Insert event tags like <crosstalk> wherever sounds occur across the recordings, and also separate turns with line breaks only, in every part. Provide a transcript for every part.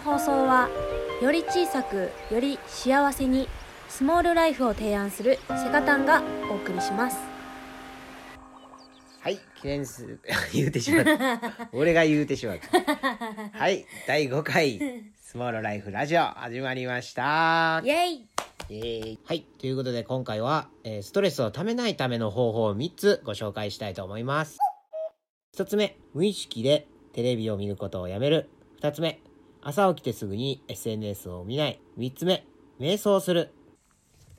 の放送はより小さくより幸せにスモールライフを提案するセカタンがお送りします
はい、記念す、<laughs> 言うてしまった。<laughs> 俺が言うてしまった。はい、第5回、スモールライフラジオ、始まりました。
イエイ
はい、ということで今回は、えーストレスをためないための方法を3つご紹介したいと思います。1つ目、無意識でテレビを見ることをやめる。2つ目、朝起きてすぐに SNS を見ない。3つ目、瞑想する。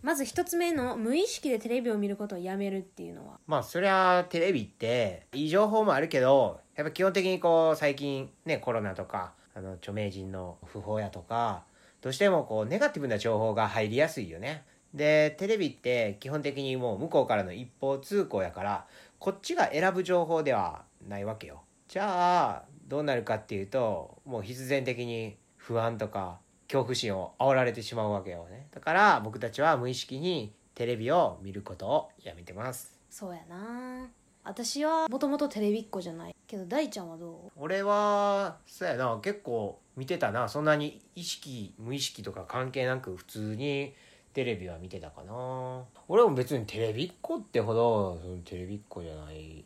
まず一つ目の無意識でテレビを見ることをやめるっていうのは
まあそりゃテレビっていい情報もあるけどやっぱ基本的にこう最近ねコロナとかあの著名人の訃報やとかどうしてもこうネガティブな情報が入りやすいよね。でテレビって基本的にもう向こうからの一方通行やからこっちが選ぶ情報ではないわけよ。じゃあどうなるかっていうともう必然的に不安とか恐怖心を煽られてしまうわけよね。だから僕たちは無意識にテレビを見ることをやめてます。
そうやな。私はもともとテレビっ子じゃない。けど大ちゃんはど
俺はそうやな。結構見てたな。そんなに意識無意識とか関係なく普通にテレビは見てたかな。俺も別にテレビっ子ってほどそのテレビっ子じゃない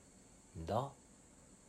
んだ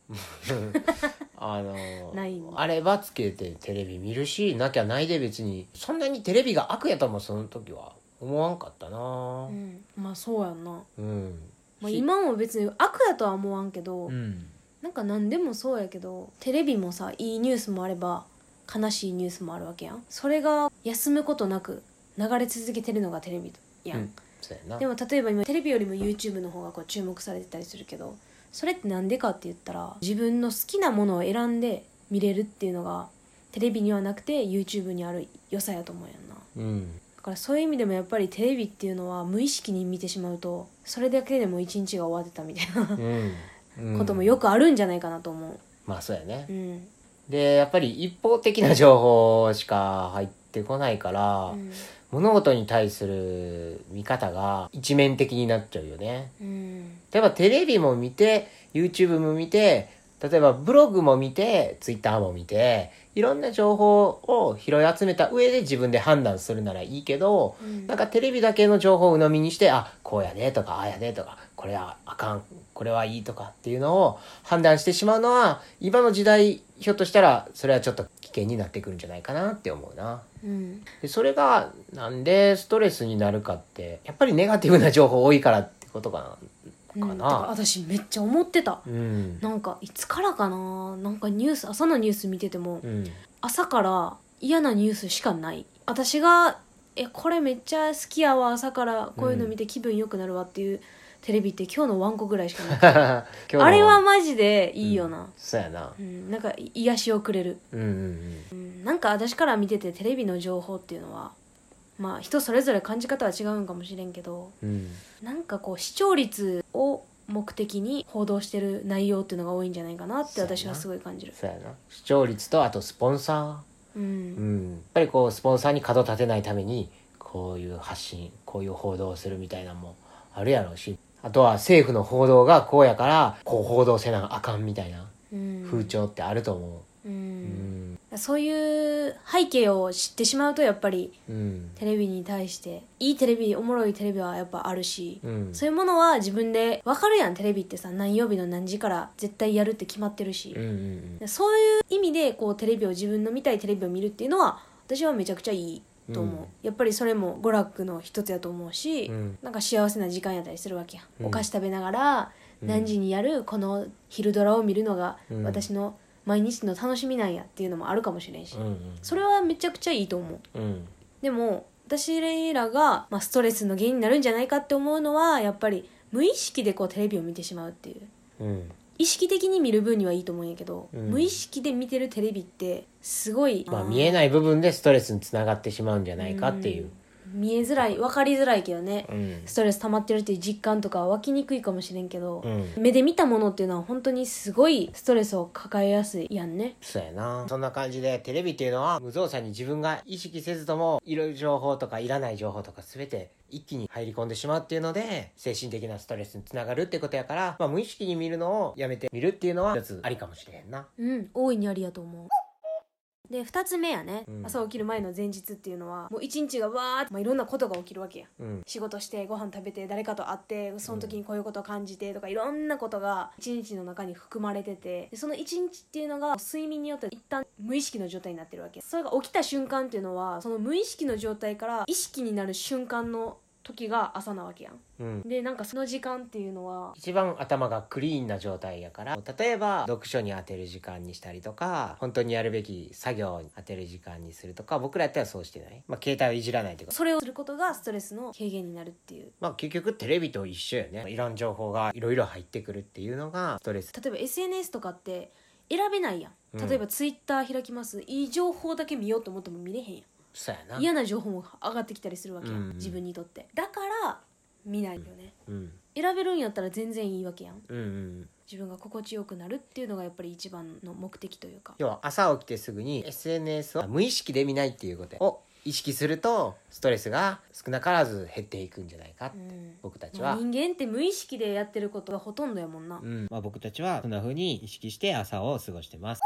<laughs> あの
ない
あればつけてテレビ見るしなきゃないで別にそんなにテレビが悪やともその時は思わんかったな。
う、うん、まあそうやんな、
うん。
まあ、今も別に悪やとは思わんけど、
うん。
なんか何でもそうやけどテレビもさいいニュースもあれば悲しいニュースもあるわけやん。それが休むことなく流れ続けてるのがテレビやん、
うん。そうやな。
でも例えば今テレビよりも YouTube の方がこう注目されてたりするけどそれってなんでかって言ったら自分の好きなものを選んで見れるっていうのがテレビにはなくて YouTube にある良さやと思うやんな。
うん。
だからそういう意味でもやっぱりテレビっていうのは無意識に見てしまうとそれだけでも一日が終わってたみたいな
うん。うん。
こともよくあるんじゃないかなと思
まあそうやね。
う、うん。
でやっぱり一方的な情報しか入ってこないから、
うん
物事に対する見方が一面的になっちゃうよね。
うん。
例えばテレビも見て YouTube も見て例えばブログも見て Twitter も見ていろんな情報を拾い集めた上で自分で判断するならいいけど、
うん。
なんかテレビだけの情報を鵜呑みにしてあこうやでとかああやでとかこれはあかんこれはいいとかっていうのを判断してしまうのは今の時代ひょっとしたらそれはちょっと危険になってくるんじゃないかなって思うな。
うん
でそれがなんでストレスになるかってやっぱりネガティブな情報多いからってことか
うん
な。か
だから
な。
私めっちゃ思ってた
うん。
なんかいつからかななんかニュース朝のニュース見てても
うん。
朝から嫌なニュースしかない私がえこれめっちゃ好きやわ朝からこういうの見て気分良くなるわっていうテレビって今日のワンコぐらいしかなくて <laughs>
今日の
あれはマジでいいよな、
そうやな。
うんなんか癒しをくれる、
うんうん
うん、なんか私から見ててテレビの情報っていうのはまあ人それぞれ感じ方は違うんかもしれんけど
うん。うん。
なんかこう視聴率を目的に報道してる内容っていうのが多いんじゃないかなって私はすごい感じる
そうやな。視聴率とあとスポンサ
う
ー。うんん。やっぱりこうスポンサーに角立てないためにこういう発信、こういう報道をするみたいなのもあるやろうし。あとは政府の報道がこうやからこう報道せなあかんみたいな
うん
風潮ってあると思
う
う。うんん。
そういう背景を知ってしまうとやっぱり
うん。
テレビに対していいテレビおもろいテレビはやっぱあるし、
うん。
そういうものは自分で分かるやんテレビってさ何曜日の何時から絶対やるって決まってるし
うん、うんうん。
そういう意味でこうテレビを自分の見たいテレビを見るっていうのは私はめちゃくちゃいいと思う、
うん。
やっぱりそれも娯楽の一つやと思うし、
うん。
なんか幸せな時間やったりするわけや、
うん。
お菓子食べながら
うん。
何時にやるこの昼ドラを見るのが
うん。
私の毎日の楽しみなんやっていうのもあるかもしれんし、
うんうん。
それはめちゃくちゃいいと思う。
うん。
でも私らが、まあ、ストレスの原因になるんじゃないかって思うのはやっぱり無意識でこうテレビを見てしまうっていう。
うん。
意識的に見る分にはいいと思うんやけど、
うん
無意識で見てるテレビってすごい、
まあ見えない部分でストレスにつながってしまうんじゃないかっていう。
見えづらい分かりづらいけどね、
うん。
ストレス溜まってるっていう実感とかは湧きにくいかもしれんけど、
うん。
目で見たものっていうのは本当にすごいストレスを抱えやすいやんね
そうやな。そんな感じでテレビっていうのは無造作に自分が意識せずともいろいろ情報とかいらない情報とか全て一気に入り込んでしまうっていうので精神的なストレスにつながるってことやから、まあ無意識に見るのをやめてみるっていうのは一つありかもしれへんな。
うん大いにありやと思うで2つ目やね、
うん。
朝起きる前の前日っていうのはもう一日がわーって、まあ、いろんなことが起きるわけや。
うん。
仕事してご飯食べて誰かと会ってその時にこういうことを感じてとかいろんなことが一日の中に含まれててでその一日っていうのが睡眠によって一旦無意識の状態になってるわけ。それが起きた瞬間っていうのはその無意識の状態から意識になる瞬間の時が朝なわけやん。
うん。
でなんかその時間っていうのは
一番頭がクリーンな状態やから例えば読書に当てる時間にしたりとか本当にやるべき作業に当てる時間にするとか僕らやったらそうしてない、まあ、携帯をいじらないというか。
それをすることがストレスの軽減になるっていう。
まあ結局テレビと一緒よね。いろんな情報がいろいろ入ってくるっていうのがストレス。
例えば SNS とかって選べないや
うん。
ん例えばツイッター開きます。いい情報だけ見ようと思っても見れへんやん
そうやな。
嫌な情報も上がってきたりするわけやん、
うん
自分にとって。だから見ないよね。
うん。
選べるんやったら全然いいわけやん。
うんうん
自分が心地よくなるっていうのがやっぱり一番の目的というか。
要は朝起きてすぐに SNS を無意識で見ないっていうことを意識するとストレスが少なからず減っていくんじゃないか、
うん。
僕たちは、
人間って無意識でやってることがほとんどやもんな、
うん。まあ、僕たちはそんな風に意識して朝を過ごしてます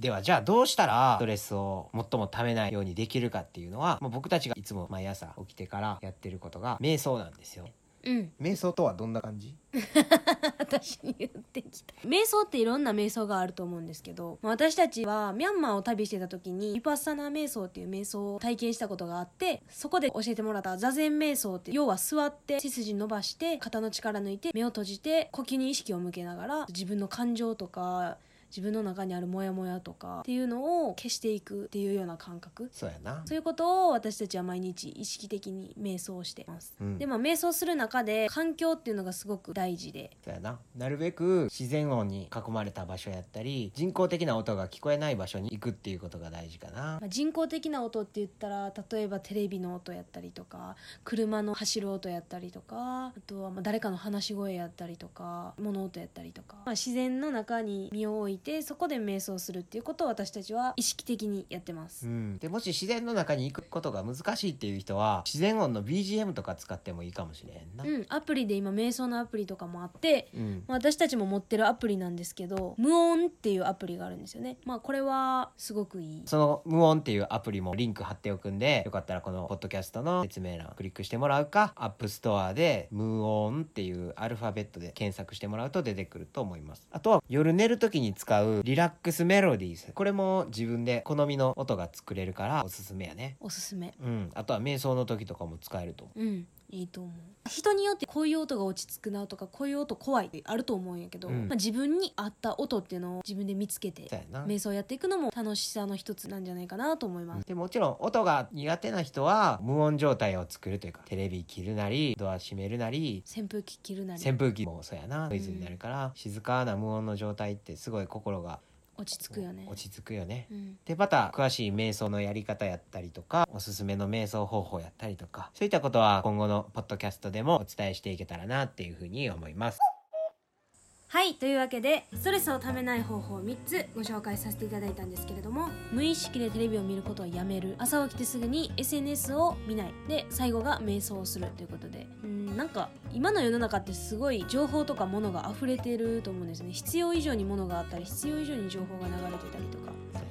ではじゃあどうしたらストレスを最もためないようにできるかっていうのは、まあ、僕たちがいつも毎朝起きてからやってることが瞑想なんですよ。
うん。
瞑想とはどんな感じ？<laughs>
私に言ってきた。瞑想っていろんな瞑想があると思うんですけどまあ私たちはミャンマーを旅してた時にヴィパッサナー瞑想っていう瞑想を体験したことがあってそこで教えてもらった座禅瞑想って要は座って背筋伸ばして肩の力抜いて目を閉じて呼吸に意識を向けながら自分の感情とか自分の中にあるモヤモヤとかっていうのを消していくっていうような感覚。
そうやな。
そういうことを私たちは毎日意識的に瞑想をしてます、
うん。
でまあ瞑想する中で環境っていうのがすごく大事で。
そうやな。なるべく自然音に囲まれた場所やったり人工的な音が聞こえない場所に行くっていうことが大事かな。
まあ、人工的な音って言ったら例えばテレビの音やったりとか車の走る音やったりとかあとはまあ誰かの話し声やったりとか物音やったりとか、まあ、自然の中に身を置いてそこで瞑想するっていうことを私たちは意識的にやってます、
うん、でもし自然の中に行くことが難しいっていう人は自然音の BGM とか使ってもいいかもしれんな。
うん、アプリで今瞑想のアプリとかもあって
うん。
まあ私たちも持ってるアプリなんですけど muonっていうアプリがあるんですよね。まあこれはすごくいい。
その muonっていうアプリもリンク貼っておくんでよかったらこのポッドキャストの説明欄クリックしてもらうか App Store で muonっていうアルファベットで検索してもらうと出てくると思います。あとは夜寝る時に使う Relax Melodies これも自分で好みの音が作れるからおすすめやね。
おすすめ。
うん。あとは瞑想の時とかも使えると。思う
うん。いいと思う。人によってこういう音が落ち着くなとかこういう音怖いってあると思うんやけど、
うん。
まあ、自分に合った音っていうのを自分で見つけて
そうやな。
瞑想やっていくのも楽しさの一つなんじゃないかなと思います、
でもちろん音が苦手な人は無音状態を作るというかテレビ切るなりドア閉めるなり
扇風機切るなり。
扇風機もそうやな。ノイズになるから、静かな無音の状態ってすごい心が
落ち着くよね
落ち着くよね。
うん
でまた詳しい瞑想のやり方やったりとかおすすめの瞑想方法やったりとかそういったことは今後のポッドキャストでもお伝えしていけたらなっていうふうに思います。
はいというわけでストレスをためない方法を3つご紹介させていただいたんですけれども無意識でテレビを見ることはやめる。朝起きてすぐに SNS を見ない。で最後が瞑想をするということで。うんなんか今の世の中ってすごい情報とかものが溢れてると思うんですね。必要以上にものがあったり必要以上に情報が流れてたりとか。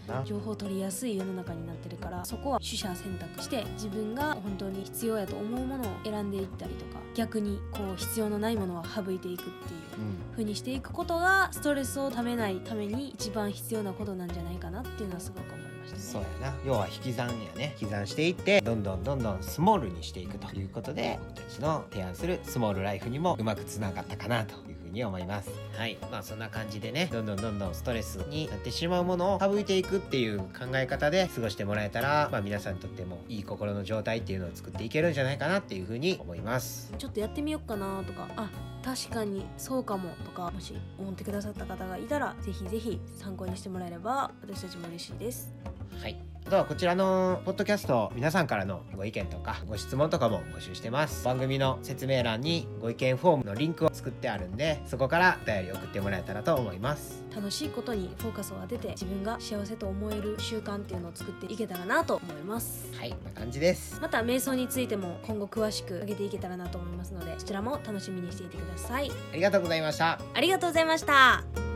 な。
情報を取りやすい世の中になってるからそこは取捨選択して自分が本当に必要やと思うものを選んでいったりとか逆にこう必要のないものは省いていくっていう
うん。
風にしていくことがストレスをためないために一番必要なことなんじゃないかなっていうのはすごく思いましたね。
そうやな。要は引き算やね。引き算していってどんどんどんどんスモールにしていくということで僕たちの提案するスモールライフにもうまくつながったかなというふうに思います。はい。まあそんな感じでねどんどんどんどんストレスになってしまうものを省いていくっていう考え方で過ごしてもらえたら、まあ、皆さんにとってもいい心の状態っていうのを作っていけるんじゃないかなっていうふうに思います。
ちょっとやってみようかなとかあ確かにそうかもとかもし思ってくださった方がいたらぜひぜひ参考にしてもらえれば私たちも嬉しいです。
はい。あとはこちらのポッドキャスト皆さんからのご意見とかご質問とかも募集してます。番組の説明欄にご意見フォームのリンクを作ってあるんでそこからお便り送ってもらえたらと思います。
楽しいことにフォーカスを当てて自分が幸せと思える習慣っていうのを作っていけたらなと思います。
はいこんな感じです。
また瞑想についても今後詳しく上げていけたらなと思いますのでそちらも楽しみにしていてください。
ありがとうございました。
ありがとうございました